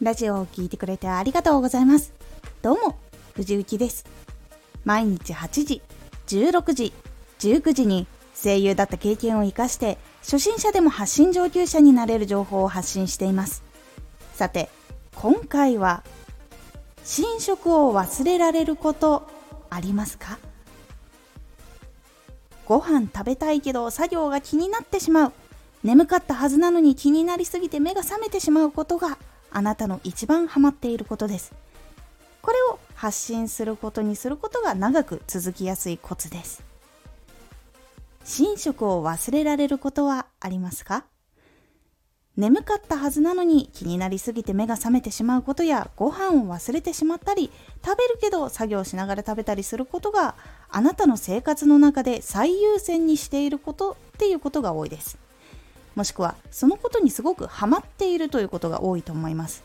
ラジオを聴いてくれてありがとうございます。どうも藤幸です。毎日8時16時19時に声優だった経験を生かして初心者でも発信上級者になれる情報を発信しています。さて今回は寝食を忘れられることありますか？ご飯食べたいけど作業が気になってしまう。眠かったはずなのに気になりすぎて目が覚めてしまうことがあなたの一番ハマっていることです。これを発信することにすることが長く続きやすいコツです。寝食を忘れられることはありますか？眠かったはずなのに気になりすぎて目が覚めてしまうことやご飯を忘れてしまったり食べるけど作業しながら食べたりすることがあなたの生活の中で最優先にしていることっていうことが多いです。もしくはそのことにすごくハマっているということが多いと思います。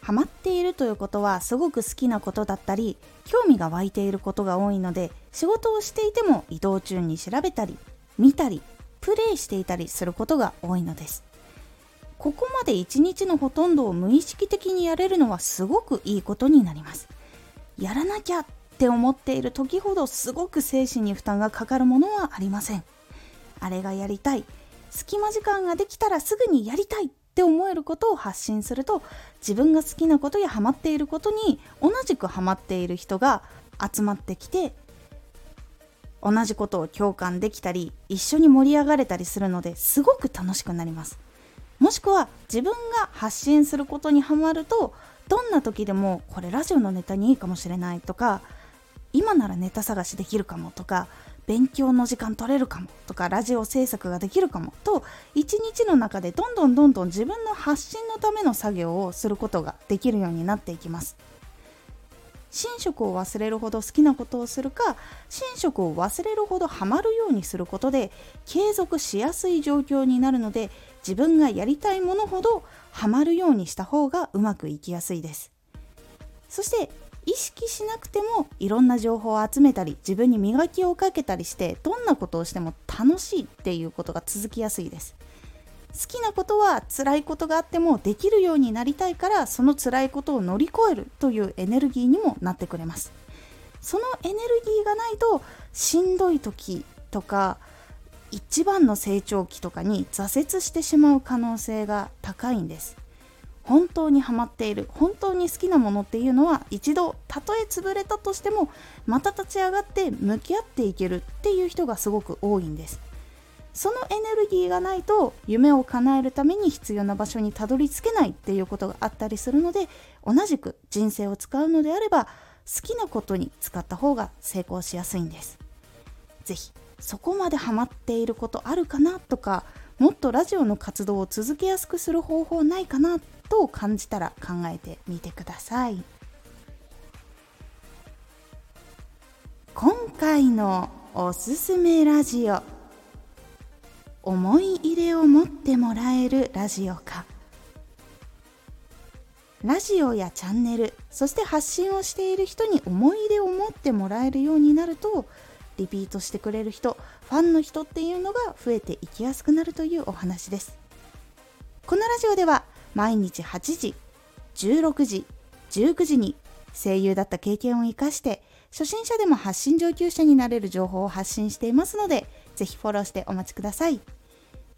ハマっているということはすごく好きなことだったり興味が湧いていることが多いので仕事をしていても移動中に調べたり見たりプレイしていたりすることが多いのです。ここまで一日のほとんどを無意識的にやれるのはすごくいいことになります。やらなきゃって思っている時ほどすごく精神に負担がかかるものはありません。あれがやりたい。隙間時間ができたらすぐにやりたいって思えることを発信すると自分が好きなことやハマっていることに同じくハマっている人が集まってきて同じことを共感できたり一緒に盛り上がれたりするのですごく楽しくなります。もしくは自分が発信することにハマるとどんな時でもこれラジオのネタにいいかもしれないとか今ならネタ探しできるかもとか勉強の時間取れるかもとかラジオ制作ができるかもと一日の中でどんどんどんどん自分の発信のための作業をすることができるようになっていきます。寝食を忘れるほど好きなことをするか寝食を忘れるほどハマるようにすることで継続しやすい状況になるので自分がやりたいものほどハマるようにした方がうまくいきやすいです。そして意識しなくてもいろんな情報を集めたり自分に磨きをかけたりしてどんなことをしても楽しいっていうことが続きやすいです。好きなことは辛いことがあってもできるようになりたいからその辛いことを乗り越えるというエネルギーにもなってくれます。そのエネルギーがないとしんどい時とか一番の成長期とかに挫折してしまう可能性が高いんです。本当にハマっている本当に好きなものっていうのは一度たとえ潰れたとしてもまた立ち上がって向き合っていけるっていう人がすごく多いんです。そのエネルギーがないと夢を叶えるために必要な場所にたどり着けないっていうことがあったりするので同じく人生を使うのであれば好きなことに使った方が成功しやすいんです。是非そこまでハマっていることあるかなとかもっとラジオの活動を続けやすくする方法ないかなと感じたら考えてみてください。今回のおすすめラジオ。思い入れを持ってもらえるラジオか。ラジオやチャンネルそして発信をしている人に思い入れを持ってもらえるようになるとリピートしてくれる人ファンの人っていうのが増えていきやすくなるというお話です。このラジオでは毎日8時16時19時に声優だった経験を生かして初心者でも発信上級者になれる情報を発信していますのでぜひフォローしてお待ちください。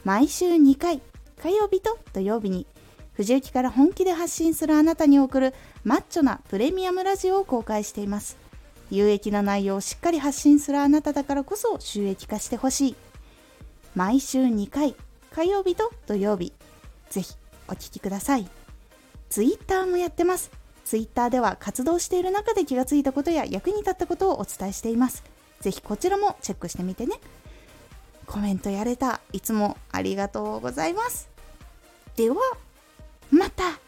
毎週2回火曜日と土曜日に藤雪から本気で発信するあなたに送るマッチョなプレミアムラジオを公開しています。有益な内容をしっかり発信するあなただからこそ収益化してほしい毎週2回火曜日と土曜日ぜひお聴きください。ツイッターもやってます。ツイッターでは活動している中で気がついたことや役に立ったことをお伝えしています。ぜひこちらもチェックしてみてね。コメントやれた。いつもありがとうございます。では、また